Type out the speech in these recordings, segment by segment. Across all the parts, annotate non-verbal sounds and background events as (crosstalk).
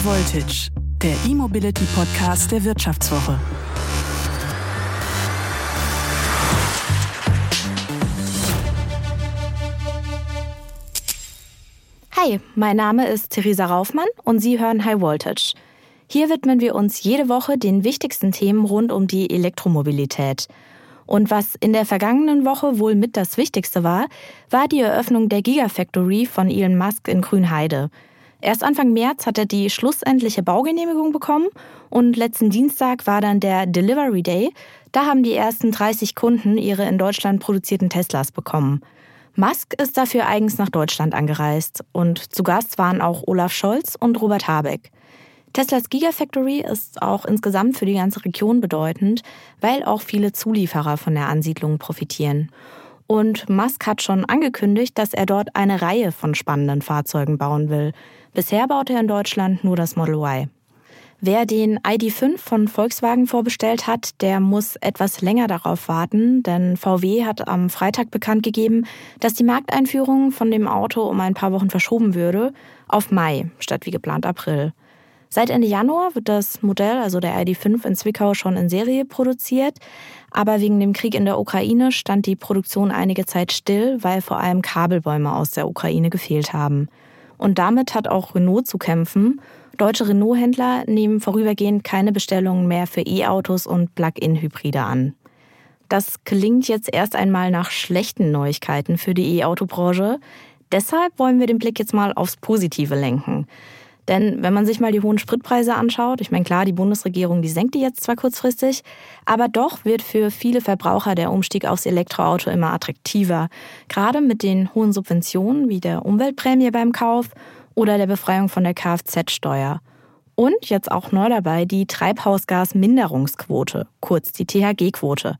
High Voltage, der E-Mobility Podcast der Wirtschaftswoche. Hi, mein Name ist Theresa Raufmann und Sie hören High Voltage. Hier widmen wir uns jede Woche den wichtigsten Themen rund um die Elektromobilität. Und was in der vergangenen Woche wohl mit das Wichtigste war, war die Eröffnung der Gigafactory von Elon Musk in Grünheide. Erst Anfang März hat er die schlussendliche Baugenehmigung bekommen und letzten Dienstag war dann der Delivery Day. Da haben die ersten 30 Kunden ihre in Deutschland produzierten Teslas bekommen. Musk ist dafür eigens nach Deutschland angereist und zu Gast waren auch Olaf Scholz und Robert Habeck. Teslas Gigafactory ist auch insgesamt für die ganze Region bedeutend, weil auch viele Zulieferer von der Ansiedlung profitieren. Und Musk hat schon angekündigt, dass er dort eine Reihe von spannenden Fahrzeugen bauen will. Bisher baut er in Deutschland nur das Model Y. Wer den ID5 von Volkswagen vorbestellt hat, der muss etwas länger darauf warten, denn VW hat am Freitag bekannt gegeben, dass die Markteinführung von dem Auto um ein paar Wochen verschoben würde auf Mai statt wie geplant April. Seit Ende Januar wird das Modell, also der ID5 in Zwickau, schon in Serie produziert. Aber wegen dem Krieg in der Ukraine stand die Produktion einige Zeit still, weil vor allem Kabelbäume aus der Ukraine gefehlt haben. Und damit hat auch Renault zu kämpfen. Deutsche Renault-Händler nehmen vorübergehend keine Bestellungen mehr für E-Autos und Plug-in-Hybride an. Das klingt jetzt erst einmal nach schlechten Neuigkeiten für die E-Auto-Branche. Deshalb wollen wir den Blick jetzt mal aufs Positive lenken. Denn wenn man sich mal die hohen Spritpreise anschaut, ich meine klar, die Bundesregierung, die senkt die jetzt zwar kurzfristig, aber doch wird für viele Verbraucher der Umstieg aufs Elektroauto immer attraktiver. Gerade mit den hohen Subventionen wie der Umweltprämie beim Kauf oder der Befreiung von der Kfz-Steuer. Und jetzt auch neu dabei die Treibhausgasminderungsquote, kurz die THG-Quote.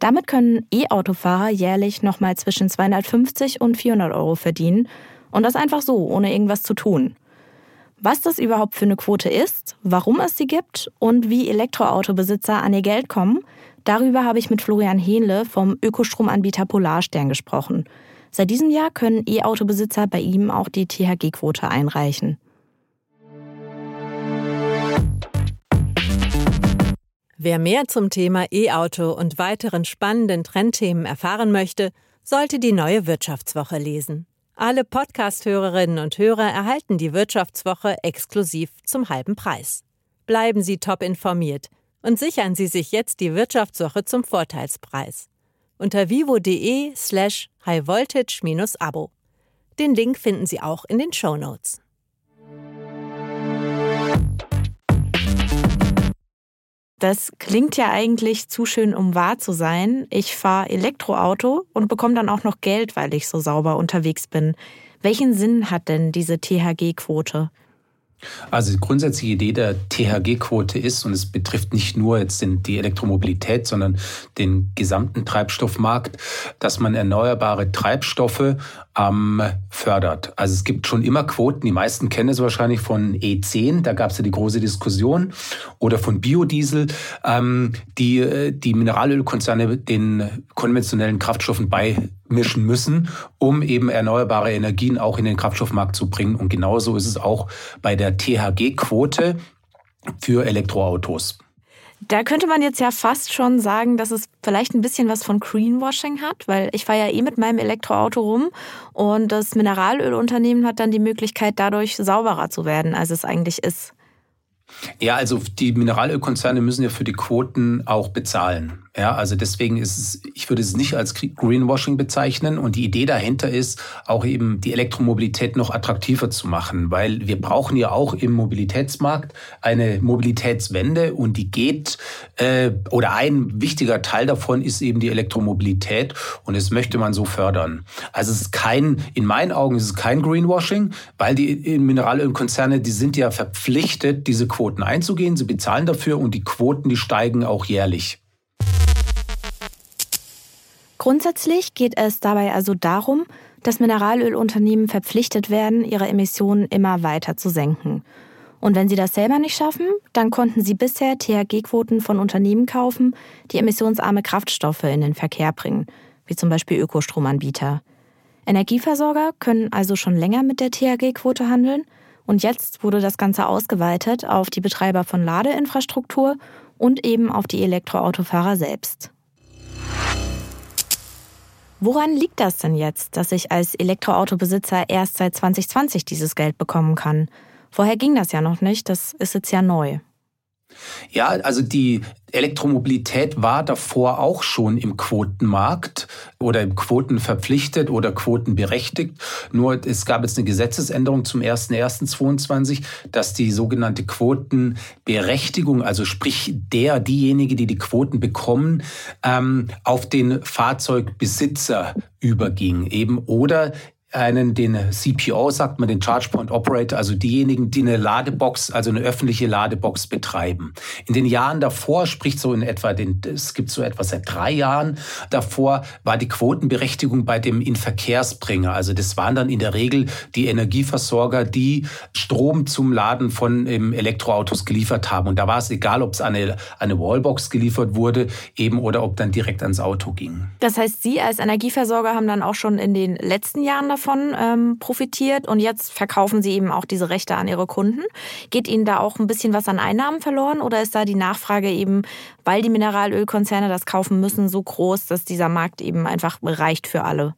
Damit können E-Autofahrer jährlich nochmal zwischen 250 und 400 Euro verdienen. Und das einfach so, ohne irgendwas zu tun. Was das überhaupt für eine Quote ist, warum es sie gibt und wie Elektroautobesitzer an ihr Geld kommen, darüber habe ich mit Florian Hähnle vom Ökostromanbieter Polarstern gesprochen. Seit diesem Jahr können E-Autobesitzer bei ihm auch die THG-Quote einreichen. Wer mehr zum Thema E-Auto und weiteren spannenden Trendthemen erfahren möchte, sollte die neue Wirtschaftswoche lesen. Alle Podcast-Hörerinnen und Hörer erhalten die Wirtschaftswoche exklusiv zum halben Preis. Bleiben Sie top informiert und sichern Sie sich jetzt die Wirtschaftswoche zum Vorteilspreis. Unter vivo.de slash highvoltage-abo. Den Link finden Sie auch in den Show Notes. Das klingt ja eigentlich zu schön, um wahr zu sein. Ich fahre Elektroauto und bekomme dann auch noch Geld, weil ich so sauber unterwegs bin. Welchen Sinn hat denn diese THG-Quote? Also die grundsätzliche Idee der THG-Quote ist, und es betrifft nicht nur jetzt die Elektromobilität, sondern den gesamten Treibstoffmarkt, dass man erneuerbare Treibstoffe ähm, fördert. Also es gibt schon immer Quoten, die meisten kennen es wahrscheinlich von E10, da gab es ja die große Diskussion, oder von Biodiesel, ähm, die äh, die Mineralölkonzerne den konventionellen Kraftstoffen beimischen müssen, um eben erneuerbare Energien auch in den Kraftstoffmarkt zu bringen. Und genauso ist es auch bei der THG-Quote für Elektroautos. Da könnte man jetzt ja fast schon sagen, dass es vielleicht ein bisschen was von Greenwashing hat, weil ich fahre ja eh mit meinem Elektroauto rum und das Mineralölunternehmen hat dann die Möglichkeit, dadurch sauberer zu werden, als es eigentlich ist. Ja, also die Mineralölkonzerne müssen ja für die Quoten auch bezahlen. Ja, also deswegen ist es, ich würde es nicht als Greenwashing bezeichnen. Und die Idee dahinter ist, auch eben die Elektromobilität noch attraktiver zu machen, weil wir brauchen ja auch im Mobilitätsmarkt eine Mobilitätswende und die geht, äh, oder ein wichtiger Teil davon ist eben die Elektromobilität und das möchte man so fördern. Also es ist kein, in meinen Augen ist es kein Greenwashing, weil die Mineralölkonzerne, die sind ja verpflichtet, diese Quoten einzugehen, sie bezahlen dafür und die Quoten, die steigen auch jährlich. Grundsätzlich geht es dabei also darum, dass Mineralölunternehmen verpflichtet werden, ihre Emissionen immer weiter zu senken. Und wenn sie das selber nicht schaffen, dann konnten sie bisher THG-Quoten von Unternehmen kaufen, die emissionsarme Kraftstoffe in den Verkehr bringen, wie zum Beispiel Ökostromanbieter. Energieversorger können also schon länger mit der THG-Quote handeln Und jetzt wurde das Ganze ausgeweitet auf die Betreiber von Ladeinfrastruktur und eben auf die Elektroautofahrer selbst. Woran liegt das denn jetzt, dass ich als Elektroautobesitzer erst seit 2020 dieses Geld bekommen kann? Vorher ging das ja noch nicht, das ist jetzt ja neu. Ja, also die Elektromobilität war davor auch schon im Quotenmarkt oder im Quoten verpflichtet oder quotenberechtigt. Nur es gab jetzt eine Gesetzesänderung zum 01.01.22, dass die sogenannte Quotenberechtigung, also sprich der, diejenige, die die Quoten bekommen, ähm, auf den Fahrzeugbesitzer überging eben oder einen, den CPO sagt man, den Charge Point Operator, also diejenigen, die eine Ladebox, also eine öffentliche Ladebox betreiben. In den Jahren davor, sprich so in etwa, den, es gibt so etwa seit drei Jahren davor, war die Quotenberechtigung bei dem Inverkehrsbringer. Also das waren dann in der Regel die Energieversorger, die Strom zum Laden von ähm, Elektroautos geliefert haben. Und da war es egal, ob es eine, eine Wallbox geliefert wurde, eben oder ob dann direkt ans Auto ging. Das heißt, Sie als Energieversorger haben dann auch schon in den letzten Jahren davor davon ähm, profitiert und jetzt verkaufen sie eben auch diese Rechte an ihre Kunden. Geht ihnen da auch ein bisschen was an Einnahmen verloren oder ist da die Nachfrage eben, weil die Mineralölkonzerne das kaufen müssen, so groß, dass dieser Markt eben einfach reicht für alle?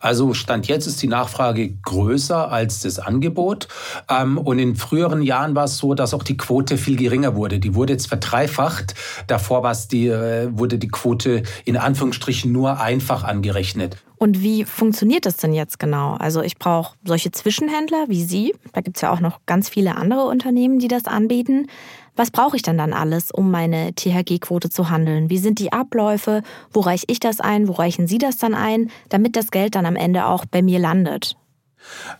Also Stand jetzt ist die Nachfrage größer als das Angebot. Ähm, und in früheren Jahren war es so, dass auch die Quote viel geringer wurde. Die wurde jetzt verdreifacht. Davor war es die, äh, wurde die Quote in Anführungsstrichen nur einfach angerechnet. Und wie funktioniert das denn jetzt genau? Also ich brauche solche Zwischenhändler wie Sie. Da gibt es ja auch noch ganz viele andere Unternehmen, die das anbieten. Was brauche ich denn dann alles, um meine THG-Quote zu handeln? Wie sind die Abläufe? Wo reiche ich das ein? Wo reichen Sie das dann ein, damit das Geld dann am Ende auch bei mir landet?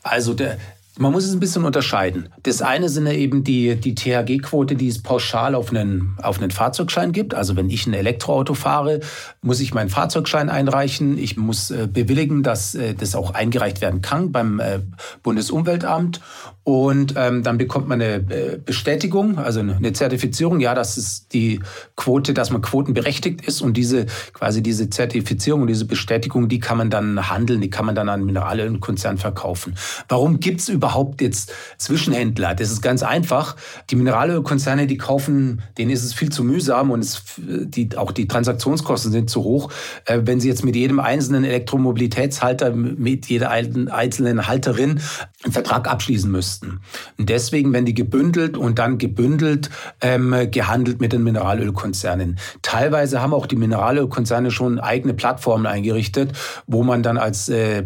Also der, man muss es ein bisschen unterscheiden. Das eine sind ja eben die, die THG-Quote, die es pauschal auf einen, auf einen Fahrzeugschein gibt. Also wenn ich ein Elektroauto fahre, muss ich meinen Fahrzeugschein einreichen. Ich muss äh, bewilligen, dass äh, das auch eingereicht werden kann beim äh, Bundesumweltamt. Und ähm, dann bekommt man eine äh, Bestätigung, also eine Zertifizierung, ja, dass es die Quote, dass man quotenberechtigt ist. Und diese quasi diese Zertifizierung und diese Bestätigung, die kann man dann handeln, die kann man dann an Mineralölkonzern verkaufen. Warum gibt's überhaupt jetzt Zwischenhändler? Das ist ganz einfach. Die Mineralölkonzerne, die kaufen, denen ist es viel zu mühsam und es, die, auch die Transaktionskosten sind zu hoch. Äh, wenn sie jetzt mit jedem einzelnen Elektromobilitätshalter, mit jeder einzelnen Halterin einen Vertrag abschließen müssten. Und deswegen werden die gebündelt und dann gebündelt ähm, gehandelt mit den Mineralölkonzernen. Teilweise haben auch die Mineralölkonzerne schon eigene Plattformen eingerichtet, wo man dann als äh,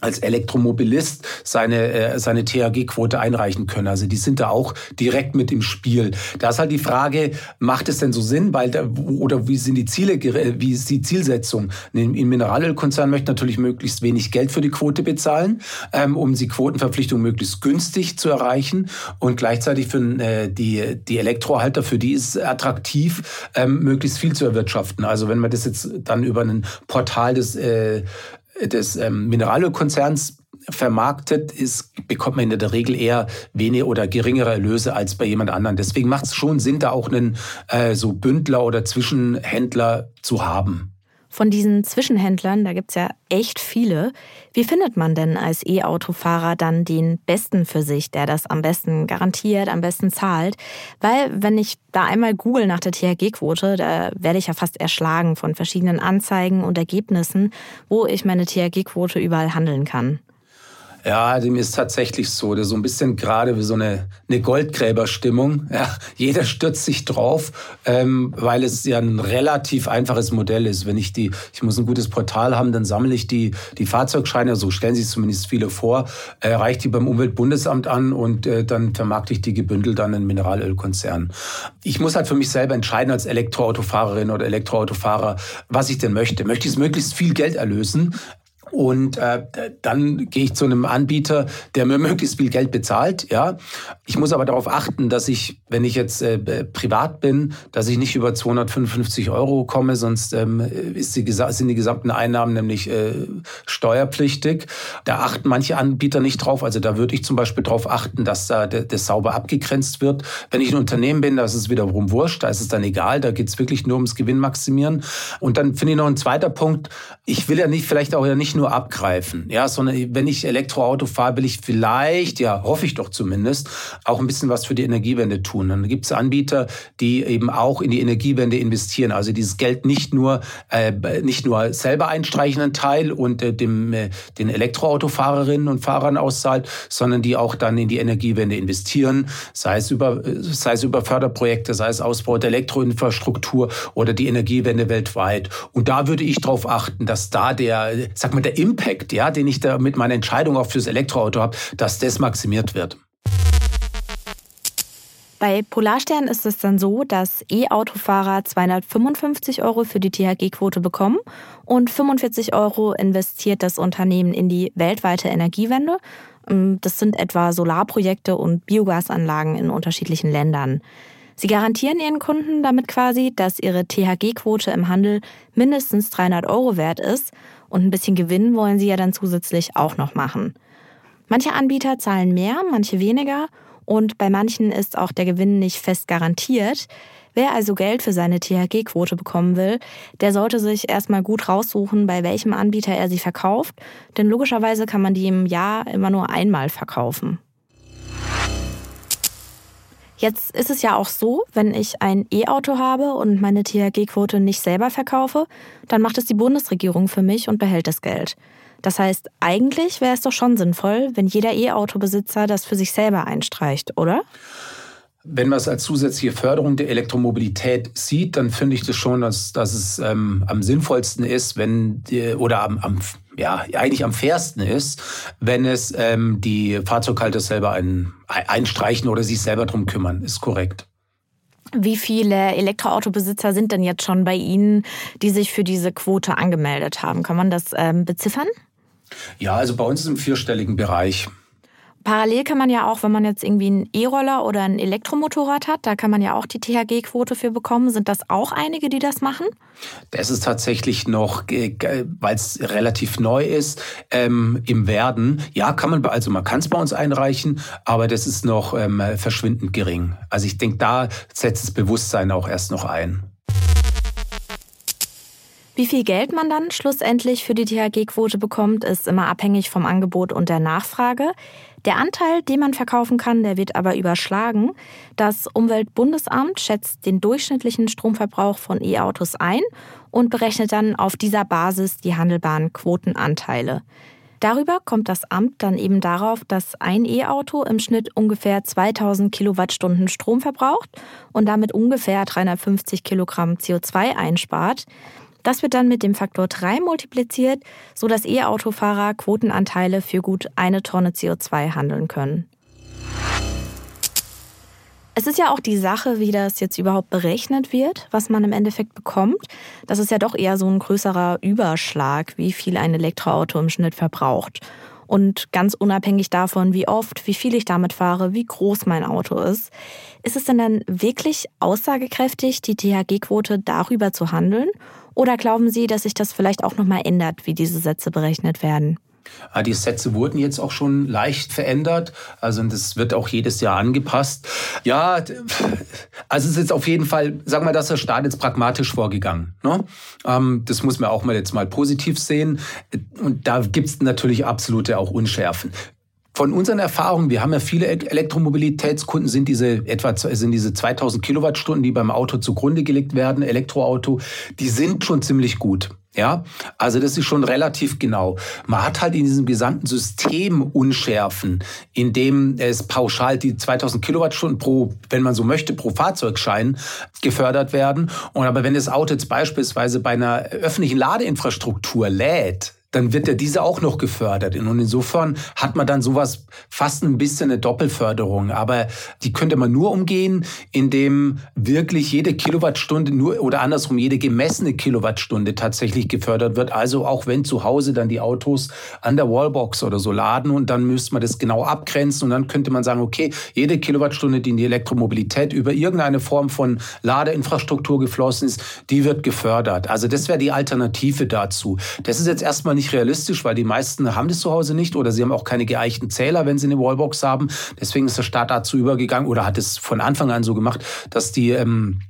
als Elektromobilist seine, äh, seine THG-Quote einreichen können. Also die sind da auch direkt mit im Spiel. Da ist halt die Frage, macht es denn so Sinn? Weil da, oder wie sind die Ziele, wie ist die Zielsetzung? Ein Mineralölkonzern möchte natürlich möglichst wenig Geld für die Quote bezahlen, ähm, um die Quotenverpflichtung möglichst günstig zu erreichen. Und gleichzeitig für äh, die, die Elektrohalter, für die ist attraktiv, ähm, möglichst viel zu erwirtschaften. Also wenn man das jetzt dann über ein Portal des äh, des ähm, Mineralölkonzerns vermarktet ist, bekommt man in der Regel eher weniger oder geringere Erlöse als bei jemand anderen. Deswegen macht es schon Sinn, da auch einen äh, so Bündler oder Zwischenhändler zu haben. Von diesen Zwischenhändlern, da gibt es ja echt viele. Wie findet man denn als E-Autofahrer dann den besten für sich, der das am besten garantiert, am besten zahlt? Weil, wenn ich da einmal google nach der THG-Quote, da werde ich ja fast erschlagen von verschiedenen Anzeigen und Ergebnissen, wo ich meine THG-Quote überall handeln kann. Ja, dem ist tatsächlich so. Das ist so ein bisschen gerade wie so eine, eine Goldgräberstimmung. Ja, jeder stürzt sich drauf, ähm, weil es ja ein relativ einfaches Modell ist. Wenn ich die, ich muss ein gutes Portal haben, dann sammle ich die, die Fahrzeugscheine, so stellen sich zumindest viele vor, äh, reiche die beim Umweltbundesamt an und äh, dann vermarkte ich die gebündelt an einen Mineralölkonzern. Ich muss halt für mich selber entscheiden als Elektroautofahrerin oder Elektroautofahrer, was ich denn möchte. Möchte ich es möglichst viel Geld erlösen? Und äh, dann gehe ich zu einem Anbieter, der mir (laughs) möglichst viel Geld bezahlt. Ja, ich muss aber darauf achten, dass ich, wenn ich jetzt äh, privat bin, dass ich nicht über 255 Euro komme, sonst ähm, ist die, sind die gesamten Einnahmen nämlich äh, steuerpflichtig. Da achten manche Anbieter nicht drauf. Also da würde ich zum Beispiel darauf achten, dass da das sauber abgegrenzt wird. Wenn ich ein Unternehmen bin, da ist es wiederum wurscht, da ist es dann egal, da geht es wirklich nur ums Gewinnmaximieren. Und dann finde ich noch ein zweiter Punkt. Ich will ja nicht, vielleicht auch ja nicht nur abgreifen, ja, sondern wenn ich Elektroauto fahre, will ich vielleicht, ja, hoffe ich doch zumindest, auch ein bisschen was für die Energiewende tun. Dann gibt es Anbieter, die eben auch in die Energiewende investieren, also dieses Geld nicht nur äh, nicht nur selber einstreichen einen Teil und äh, dem äh, den Elektroautofahrerinnen und Fahrern auszahlt, sondern die auch dann in die Energiewende investieren, sei es über sei es über Förderprojekte, sei es Ausbau der Elektroinfrastruktur oder die Energiewende weltweit. Und da würde ich darauf achten, dass da der, sag mal, der Impact, ja, den ich da mit meiner Entscheidung auch fürs Elektroauto habe, dass das maximiert wird. Bei Polarstern ist es dann so, dass E-Autofahrer 255 Euro für die THG-Quote bekommen und 45 Euro investiert das Unternehmen in die weltweite Energiewende. Ähm, das sind etwa Solarprojekte und Biogasanlagen in unterschiedlichen Ländern. Sie garantieren ihren Kunden damit quasi, dass ihre THG-Quote im Handel mindestens 300 Euro wert ist und ein bisschen Gewinn wollen sie ja dann zusätzlich auch noch machen. Manche Anbieter zahlen mehr, manche weniger und bei manchen ist auch der Gewinn nicht fest garantiert. Wer also Geld für seine THG-Quote bekommen will, der sollte sich erstmal gut raussuchen, bei welchem Anbieter er sie verkauft, denn logischerweise kann man die im Jahr immer nur einmal verkaufen. Jetzt ist es ja auch so, wenn ich ein E-Auto habe und meine THG-Quote nicht selber verkaufe, dann macht es die Bundesregierung für mich und behält das Geld. Das heißt, eigentlich wäre es doch schon sinnvoll, wenn jeder E-Auto-Besitzer das für sich selber einstreicht, oder? Wenn man es als zusätzliche Förderung der Elektromobilität sieht, dann finde ich das schon, dass, dass es ähm, am sinnvollsten ist, wenn die, oder am, am ja, eigentlich am fairsten ist, wenn es ähm, die Fahrzeughalter selber ein, einstreichen oder sich selber drum kümmern. Ist korrekt. Wie viele Elektroautobesitzer sind denn jetzt schon bei Ihnen, die sich für diese Quote angemeldet haben? Kann man das ähm, beziffern? Ja, also bei uns ist im vierstelligen Bereich. Parallel kann man ja auch, wenn man jetzt irgendwie einen E-Roller oder ein Elektromotorrad hat, da kann man ja auch die THG-Quote für bekommen. Sind das auch einige, die das machen? Das ist tatsächlich noch, weil es relativ neu ist, ähm, im Werden. Ja, kann man, also man kann es bei uns einreichen, aber das ist noch ähm, verschwindend gering. Also ich denke, da setzt das Bewusstsein auch erst noch ein. Wie viel Geld man dann schlussendlich für die THG-Quote bekommt, ist immer abhängig vom Angebot und der Nachfrage. Der Anteil, den man verkaufen kann, der wird aber überschlagen. Das Umweltbundesamt schätzt den durchschnittlichen Stromverbrauch von E-Autos ein und berechnet dann auf dieser Basis die handelbaren Quotenanteile. Darüber kommt das Amt dann eben darauf, dass ein E-Auto im Schnitt ungefähr 2000 Kilowattstunden Strom verbraucht und damit ungefähr 350 Kilogramm CO2 einspart. Das wird dann mit dem Faktor 3 multipliziert, sodass E-Autofahrer Quotenanteile für gut eine Tonne CO2 handeln können. Es ist ja auch die Sache, wie das jetzt überhaupt berechnet wird, was man im Endeffekt bekommt. Das ist ja doch eher so ein größerer Überschlag, wie viel ein Elektroauto im Schnitt verbraucht. Und ganz unabhängig davon, wie oft, wie viel ich damit fahre, wie groß mein Auto ist, ist es denn dann wirklich aussagekräftig, die THG-Quote darüber zu handeln? Oder glauben Sie, dass sich das vielleicht auch nochmal ändert, wie diese Sätze berechnet werden? Ah, die Sätze wurden jetzt auch schon leicht verändert. Also das wird auch jedes Jahr angepasst. Ja, also es ist jetzt auf jeden Fall, sagen wir, dass der Staat jetzt pragmatisch vorgegangen. Ne? Ähm, das muss man auch mal jetzt mal positiv sehen. Und da gibt es natürlich absolute auch Unschärfen von unseren Erfahrungen, wir haben ja viele Elektromobilitätskunden, sind diese etwa sind diese 2000 Kilowattstunden, die beim Auto zugrunde gelegt werden, Elektroauto, die sind schon ziemlich gut. Ja, also das ist schon relativ genau. Man hat halt in diesem gesamten System Unschärfen, in dem es pauschal die 2000 Kilowattstunden pro, wenn man so möchte, pro Fahrzeugschein gefördert werden. Und aber wenn das Auto jetzt beispielsweise bei einer öffentlichen Ladeinfrastruktur lädt, dann wird ja diese auch noch gefördert. Und insofern hat man dann sowas fast ein bisschen eine Doppelförderung. Aber die könnte man nur umgehen, indem wirklich jede Kilowattstunde nur oder andersrum jede gemessene Kilowattstunde tatsächlich gefördert wird. Also auch wenn zu Hause dann die Autos an der Wallbox oder so laden und dann müsste man das genau abgrenzen und dann könnte man sagen, okay, jede Kilowattstunde, die in die Elektromobilität über irgendeine Form von Ladeinfrastruktur geflossen ist, die wird gefördert. Also das wäre die Alternative dazu. Das ist jetzt erstmal nicht realistisch, weil die meisten haben das zu Hause nicht oder sie haben auch keine geeichten Zähler, wenn sie eine Wallbox haben. Deswegen ist der Staat dazu übergegangen oder hat es von Anfang an so gemacht, dass die ähm,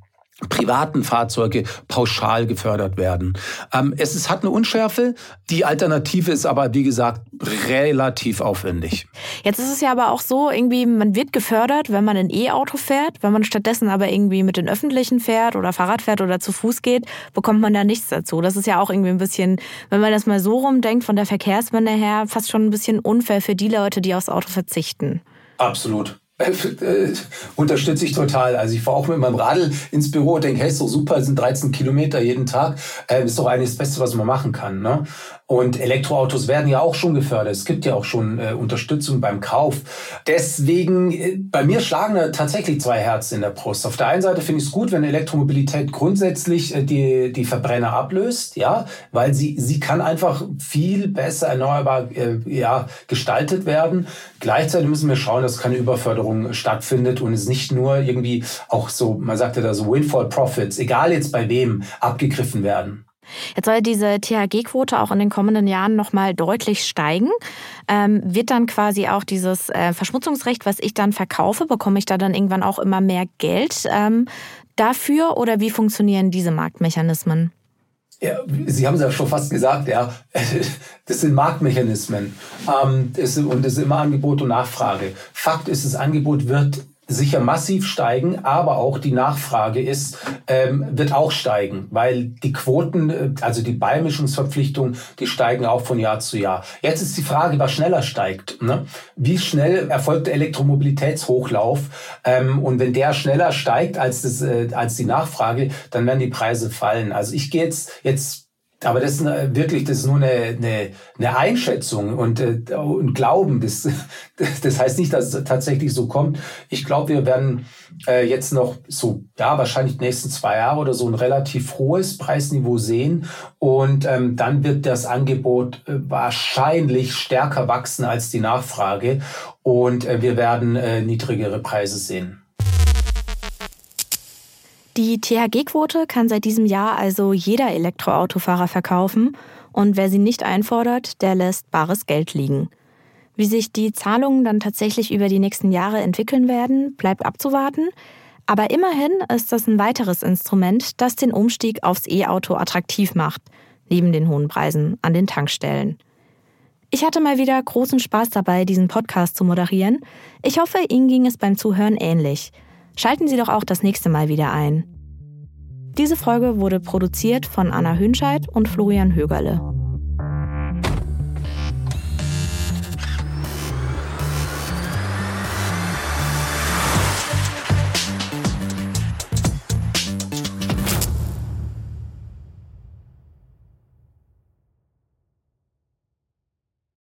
privaten Fahrzeuge pauschal gefördert werden. Ähm, es ist, hat eine Unschärfe. Die Alternative ist aber, wie gesagt, relativ aufwendig. Jetzt ist es ja aber auch so, irgendwie, man wird gefördert, wenn man ein E-Auto fährt. Wenn man stattdessen aber irgendwie mit den Öffentlichen fährt oder Fahrrad fährt oder zu Fuß geht, bekommt man da nichts dazu. Das ist ja auch irgendwie ein bisschen, wenn man das mal so rumdenkt, von der Verkehrswende her, fast schon ein bisschen unfair für die Leute, die aufs Auto verzichten. Absolut. Äh, äh, unterstütze ich total. Also ich fahre auch mit meinem Radl ins Büro und denke, hey, ist doch super, sind 13 Kilometer jeden Tag. Äh, ist doch eigentlich das Beste, was man machen kann. Ne? Und Elektroautos werden ja auch schon gefördert. Es gibt ja auch schon äh, Unterstützung beim Kauf. Deswegen, äh, bei mir schlagen da tatsächlich zwei Herzen in der Brust. Auf der einen Seite finde ich es gut, wenn Elektromobilität grundsätzlich äh, die, die Verbrenner ablöst, ja, weil sie, sie kann einfach viel besser erneuerbar äh, ja, gestaltet werden. Gleichzeitig müssen wir schauen, dass keine Überförderung stattfindet und es nicht nur irgendwie auch so, man sagt ja da so Windfall Profits, egal jetzt bei wem, abgegriffen werden. Jetzt soll diese THG-Quote auch in den kommenden Jahren nochmal deutlich steigen. Ähm, wird dann quasi auch dieses äh, Verschmutzungsrecht, was ich dann verkaufe, bekomme ich da dann irgendwann auch immer mehr Geld ähm, dafür oder wie funktionieren diese Marktmechanismen? Ja, Sie haben es ja schon fast gesagt, ja. (laughs) Das sind Marktmechanismen. Ähm, das, und das ist immer Angebot und Nachfrage. Fakt ist, das Angebot wird sicher massiv steigen, aber auch die Nachfrage ist, ähm, wird auch steigen, weil die Quoten, äh, also die Beimischungsverpflichtungen, die steigen auch von Jahr zu Jahr. Jetzt ist die Frage, was schneller steigt. Ne? Wie schnell erfolgt der Elektromobilitätshochlauf? Ähm, und wenn der schneller steigt als, das, äh, als die Nachfrage, dann werden die Preise fallen. Also ich gehe jetzt, jetzt aber das ist wirklich, das ist nur eine, eine, eine Einschätzung und, äh, und Glauben. Das, (laughs) das heißt nicht, dass es tatsächlich so kommt. Ich glaube, wir werden äh, jetzt noch so, ja, wahrscheinlich die nächsten zwei Jahre oder so ein relativ hohes Preisniveau sehen. Und ähm, dann wird das Angebot äh, wahrscheinlich stärker wachsen als die Nachfrage. Und äh, wir werden äh, niedrigere Preise sehen. Die THG-Quote kann seit diesem Jahr also jeder Elektroautofahrer verkaufen und wer sie nicht einfordert, der lässt bares Geld liegen. Wie sich die Zahlungen dann tatsächlich über die nächsten Jahre entwickeln werden, bleibt abzuwarten. Aber immerhin ist das ein weiteres Instrument, das den Umstieg aufs E-Auto attraktiv macht, neben den hohen Preisen an den Tankstellen. Ich hatte mal wieder großen Spaß dabei, diesen Podcast zu moderieren. Ich hoffe, Ihnen ging es beim Zuhören ähnlich. Schalten Sie doch auch das nächste Mal wieder ein. Diese Folge wurde produziert von Anna Hünscheid und Florian Högerle.